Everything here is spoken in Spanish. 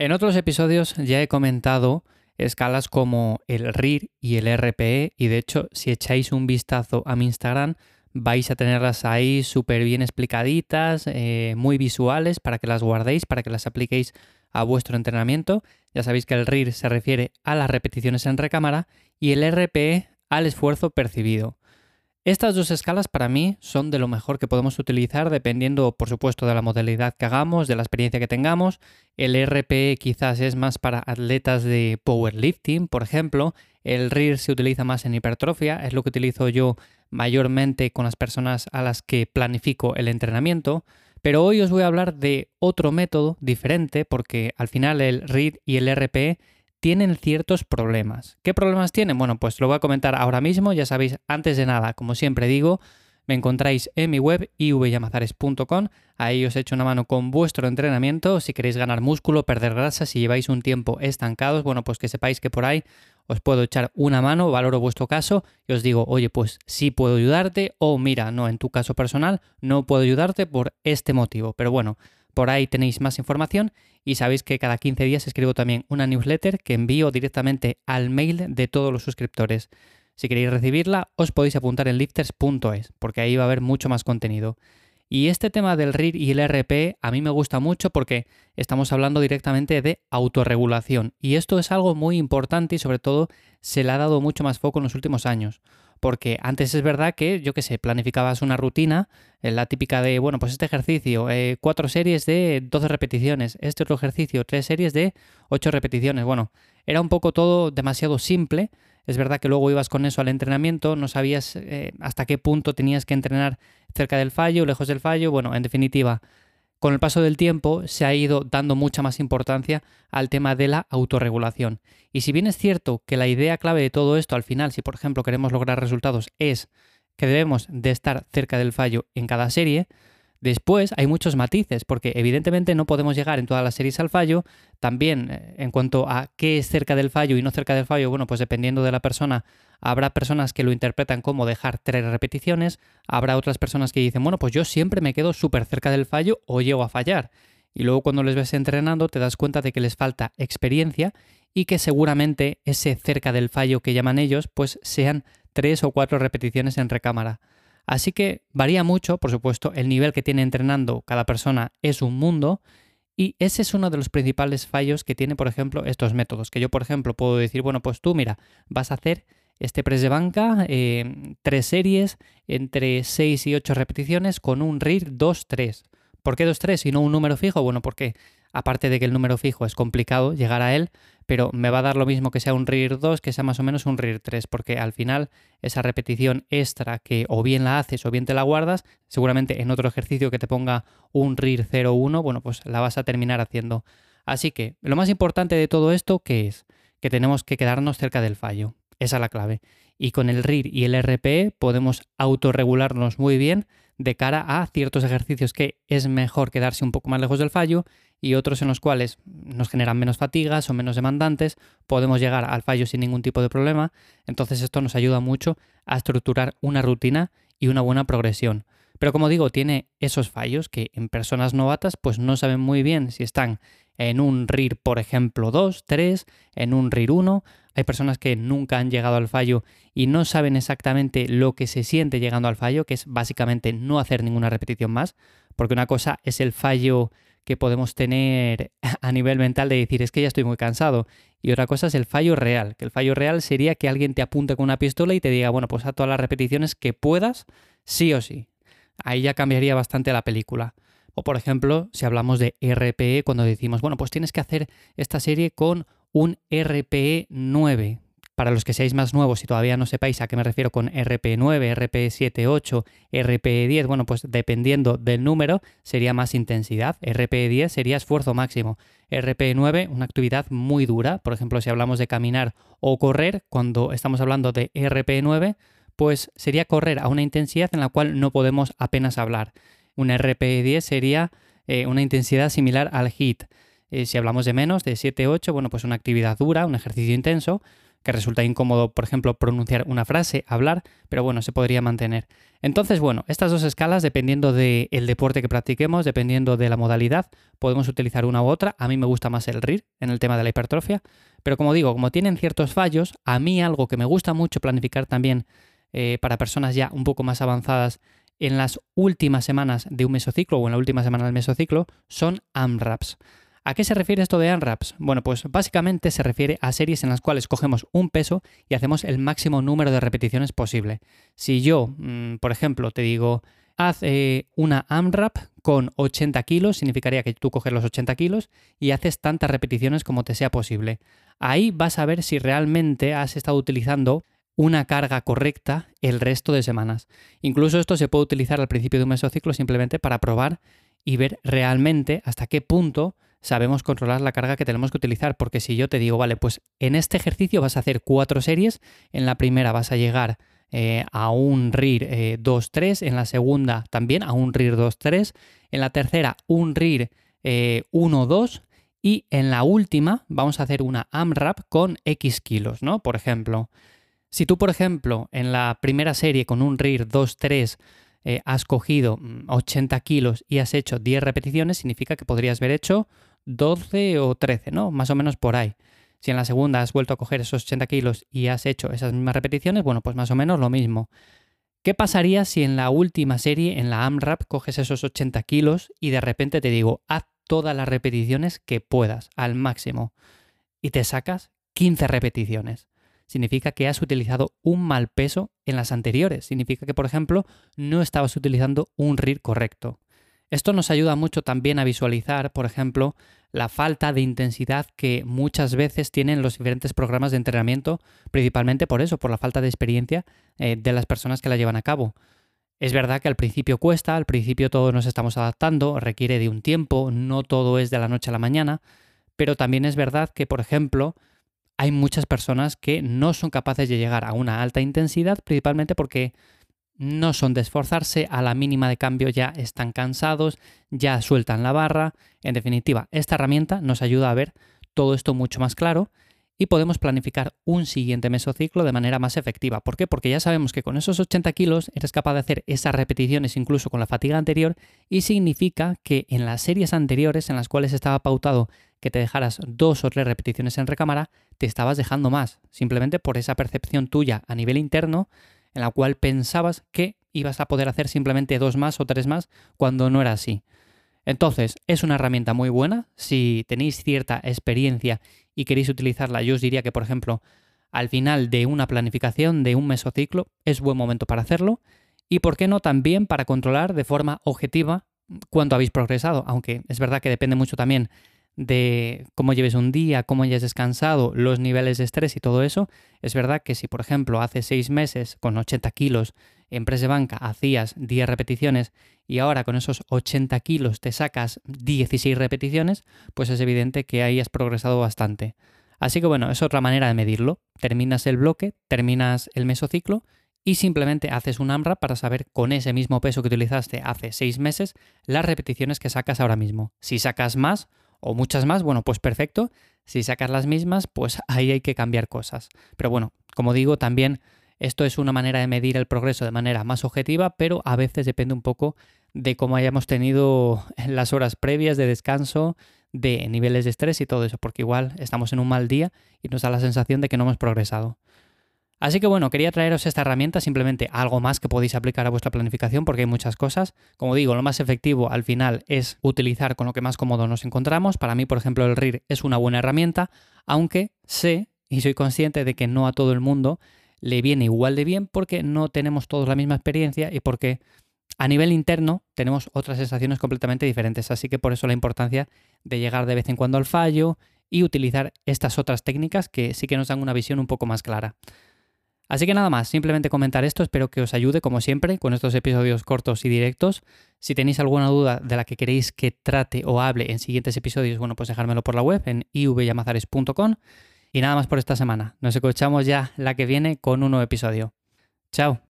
En otros episodios ya he comentado escalas como el RIR y el RPE y de hecho si echáis un vistazo a mi Instagram vais a tenerlas ahí súper bien explicaditas, eh, muy visuales para que las guardéis, para que las apliquéis a vuestro entrenamiento. Ya sabéis que el RIR se refiere a las repeticiones en recámara y el RPE al esfuerzo percibido. Estas dos escalas para mí son de lo mejor que podemos utilizar dependiendo, por supuesto, de la modalidad que hagamos, de la experiencia que tengamos. El RPE quizás es más para atletas de powerlifting, por ejemplo. El RIR se utiliza más en hipertrofia, es lo que utilizo yo mayormente con las personas a las que planifico el entrenamiento. Pero hoy os voy a hablar de otro método diferente porque al final el RIR y el RPE tienen ciertos problemas. ¿Qué problemas tienen? Bueno, pues lo voy a comentar ahora mismo. Ya sabéis, antes de nada, como siempre digo, me encontráis en mi web ivyamazares.com. Ahí os echo una mano con vuestro entrenamiento. Si queréis ganar músculo, perder grasa, si lleváis un tiempo estancados, bueno, pues que sepáis que por ahí os puedo echar una mano, valoro vuestro caso y os digo, oye, pues sí puedo ayudarte o mira, no, en tu caso personal no puedo ayudarte por este motivo. Pero bueno, por ahí tenéis más información y sabéis que cada 15 días escribo también una newsletter que envío directamente al mail de todos los suscriptores. Si queréis recibirla, os podéis apuntar en lifters.es, porque ahí va a haber mucho más contenido. Y este tema del RIR y el RP a mí me gusta mucho porque estamos hablando directamente de autorregulación. Y esto es algo muy importante y sobre todo se le ha dado mucho más foco en los últimos años. Porque antes es verdad que, yo qué sé, planificabas una rutina, eh, la típica de, bueno, pues este ejercicio, eh, cuatro series de 12 repeticiones, este otro ejercicio, tres series de 8 repeticiones. Bueno, era un poco todo demasiado simple es verdad que luego ibas con eso al entrenamiento, no sabías eh, hasta qué punto tenías que entrenar cerca del fallo, lejos del fallo. Bueno, en definitiva, con el paso del tiempo se ha ido dando mucha más importancia al tema de la autorregulación. Y si bien es cierto que la idea clave de todo esto al final, si por ejemplo queremos lograr resultados, es que debemos de estar cerca del fallo en cada serie, Después hay muchos matices, porque evidentemente no podemos llegar en todas las series al fallo. También eh, en cuanto a qué es cerca del fallo y no cerca del fallo, bueno, pues dependiendo de la persona, habrá personas que lo interpretan como dejar tres repeticiones, habrá otras personas que dicen, bueno, pues yo siempre me quedo súper cerca del fallo o llego a fallar. Y luego cuando les ves entrenando te das cuenta de que les falta experiencia y que seguramente ese cerca del fallo que llaman ellos, pues sean tres o cuatro repeticiones en recámara. Así que varía mucho, por supuesto, el nivel que tiene entrenando cada persona es un mundo y ese es uno de los principales fallos que tiene, por ejemplo, estos métodos. Que yo, por ejemplo, puedo decir, bueno, pues tú, mira, vas a hacer este press de banca, eh, tres series entre 6 y 8 repeticiones con un RIR 2-3. ¿Por qué 2-3 y no un número fijo? Bueno, porque aparte de que el número fijo es complicado llegar a él, pero me va a dar lo mismo que sea un RIR 2 que sea más o menos un RIR 3, porque al final esa repetición extra que o bien la haces o bien te la guardas, seguramente en otro ejercicio que te ponga un RIR 0-1, bueno, pues la vas a terminar haciendo. Así que lo más importante de todo esto, ¿qué es? Que tenemos que quedarnos cerca del fallo. Esa es la clave. Y con el RIR y el RPE podemos autorregularnos muy bien de cara a ciertos ejercicios que es mejor quedarse un poco más lejos del fallo y otros en los cuales nos generan menos fatigas o menos demandantes, podemos llegar al fallo sin ningún tipo de problema. Entonces esto nos ayuda mucho a estructurar una rutina y una buena progresión. Pero como digo, tiene esos fallos que en personas novatas pues no saben muy bien si están en un RIR, por ejemplo, 2, 3, en un RIR 1. Hay personas que nunca han llegado al fallo y no saben exactamente lo que se siente llegando al fallo, que es básicamente no hacer ninguna repetición más, porque una cosa es el fallo que podemos tener a nivel mental de decir es que ya estoy muy cansado. Y otra cosa es el fallo real, que el fallo real sería que alguien te apunte con una pistola y te diga, bueno, pues a todas las repeticiones que puedas, sí o sí. Ahí ya cambiaría bastante la película. O por ejemplo, si hablamos de RPE, cuando decimos, bueno, pues tienes que hacer esta serie con un RPE 9. Para los que seáis más nuevos y todavía no sepáis a qué me refiero con RPE 9, RPE 7, 8, RPE 10, bueno, pues dependiendo del número sería más intensidad. RPE 10 sería esfuerzo máximo. RPE 9, una actividad muy dura. Por ejemplo, si hablamos de caminar o correr, cuando estamos hablando de RPE 9, pues sería correr a una intensidad en la cual no podemos apenas hablar. Un RPE10 sería eh, una intensidad similar al HIT. Eh, si hablamos de menos, de 7-8, bueno, pues una actividad dura, un ejercicio intenso. Que resulta incómodo, por ejemplo, pronunciar una frase, hablar, pero bueno, se podría mantener. Entonces, bueno, estas dos escalas, dependiendo del deporte que practiquemos, dependiendo de la modalidad, podemos utilizar una u otra. A mí me gusta más el RIR en el tema de la hipertrofia, pero como digo, como tienen ciertos fallos, a mí algo que me gusta mucho planificar también eh, para personas ya un poco más avanzadas en las últimas semanas de un mesociclo o en la última semana del mesociclo son AMRAPs. ¿A qué se refiere esto de AMRAPs? Bueno, pues básicamente se refiere a series en las cuales cogemos un peso y hacemos el máximo número de repeticiones posible. Si yo, mm, por ejemplo, te digo, haz eh, una AMRAP con 80 kilos, significaría que tú coges los 80 kilos y haces tantas repeticiones como te sea posible. Ahí vas a ver si realmente has estado utilizando una carga correcta el resto de semanas. Incluso esto se puede utilizar al principio de un mesociclo simplemente para probar y ver realmente hasta qué punto sabemos controlar la carga que tenemos que utilizar. Porque si yo te digo, vale, pues en este ejercicio vas a hacer cuatro series, en la primera vas a llegar eh, a un RIR 2-3, eh, en la segunda también a un RIR 2-3, en la tercera un RIR 1-2 eh, y en la última vamos a hacer una AMRAP con X kilos, ¿no? Por ejemplo, si tú, por ejemplo, en la primera serie con un RIR 2-3 eh, has cogido 80 mm, kilos y has hecho 10 repeticiones, significa que podrías haber hecho 12 o 13, ¿no? Más o menos por ahí. Si en la segunda has vuelto a coger esos 80 kilos y has hecho esas mismas repeticiones, bueno, pues más o menos lo mismo. ¿Qué pasaría si en la última serie, en la AMRAP, coges esos 80 kilos y de repente te digo, haz todas las repeticiones que puedas, al máximo, y te sacas 15 repeticiones? significa que has utilizado un mal peso en las anteriores. Significa que, por ejemplo, no estabas utilizando un RIR correcto. Esto nos ayuda mucho también a visualizar, por ejemplo, la falta de intensidad que muchas veces tienen los diferentes programas de entrenamiento, principalmente por eso, por la falta de experiencia eh, de las personas que la llevan a cabo. Es verdad que al principio cuesta, al principio todos nos estamos adaptando, requiere de un tiempo, no todo es de la noche a la mañana, pero también es verdad que, por ejemplo, hay muchas personas que no son capaces de llegar a una alta intensidad, principalmente porque no son de esforzarse, a la mínima de cambio ya están cansados, ya sueltan la barra. En definitiva, esta herramienta nos ayuda a ver todo esto mucho más claro y podemos planificar un siguiente mesociclo de manera más efectiva. ¿Por qué? Porque ya sabemos que con esos 80 kilos eres capaz de hacer esas repeticiones incluso con la fatiga anterior y significa que en las series anteriores en las cuales estaba pautado que te dejaras dos o tres repeticiones en recámara, te estabas dejando más, simplemente por esa percepción tuya a nivel interno en la cual pensabas que ibas a poder hacer simplemente dos más o tres más cuando no era así. Entonces, es una herramienta muy buena. Si tenéis cierta experiencia y queréis utilizarla, yo os diría que, por ejemplo, al final de una planificación de un mesociclo es buen momento para hacerlo. Y por qué no también para controlar de forma objetiva cuánto habéis progresado, aunque es verdad que depende mucho también de cómo lleves un día, cómo hayas descansado, los niveles de estrés y todo eso, es verdad que si, por ejemplo, hace seis meses con 80 kilos en press de banca hacías 10 repeticiones y ahora con esos 80 kilos te sacas 16 repeticiones, pues es evidente que ahí has progresado bastante. Así que bueno, es otra manera de medirlo. Terminas el bloque, terminas el mesociclo y simplemente haces un AMRAP para saber con ese mismo peso que utilizaste hace 6 meses las repeticiones que sacas ahora mismo. Si sacas más, o muchas más, bueno, pues perfecto. Si sacas las mismas, pues ahí hay que cambiar cosas. Pero bueno, como digo, también esto es una manera de medir el progreso de manera más objetiva, pero a veces depende un poco de cómo hayamos tenido las horas previas de descanso, de niveles de estrés y todo eso, porque igual estamos en un mal día y nos da la sensación de que no hemos progresado. Así que bueno, quería traeros esta herramienta, simplemente algo más que podéis aplicar a vuestra planificación porque hay muchas cosas. Como digo, lo más efectivo al final es utilizar con lo que más cómodo nos encontramos. Para mí, por ejemplo, el RIR es una buena herramienta, aunque sé y soy consciente de que no a todo el mundo le viene igual de bien porque no tenemos todos la misma experiencia y porque a nivel interno tenemos otras sensaciones completamente diferentes. Así que por eso la importancia de llegar de vez en cuando al fallo y utilizar estas otras técnicas que sí que nos dan una visión un poco más clara. Así que nada más, simplemente comentar esto, espero que os ayude como siempre con estos episodios cortos y directos. Si tenéis alguna duda de la que queréis que trate o hable en siguientes episodios, bueno, pues dejármelo por la web en ivyamazares.com. Y nada más por esta semana. Nos escuchamos ya la que viene con un nuevo episodio. Chao.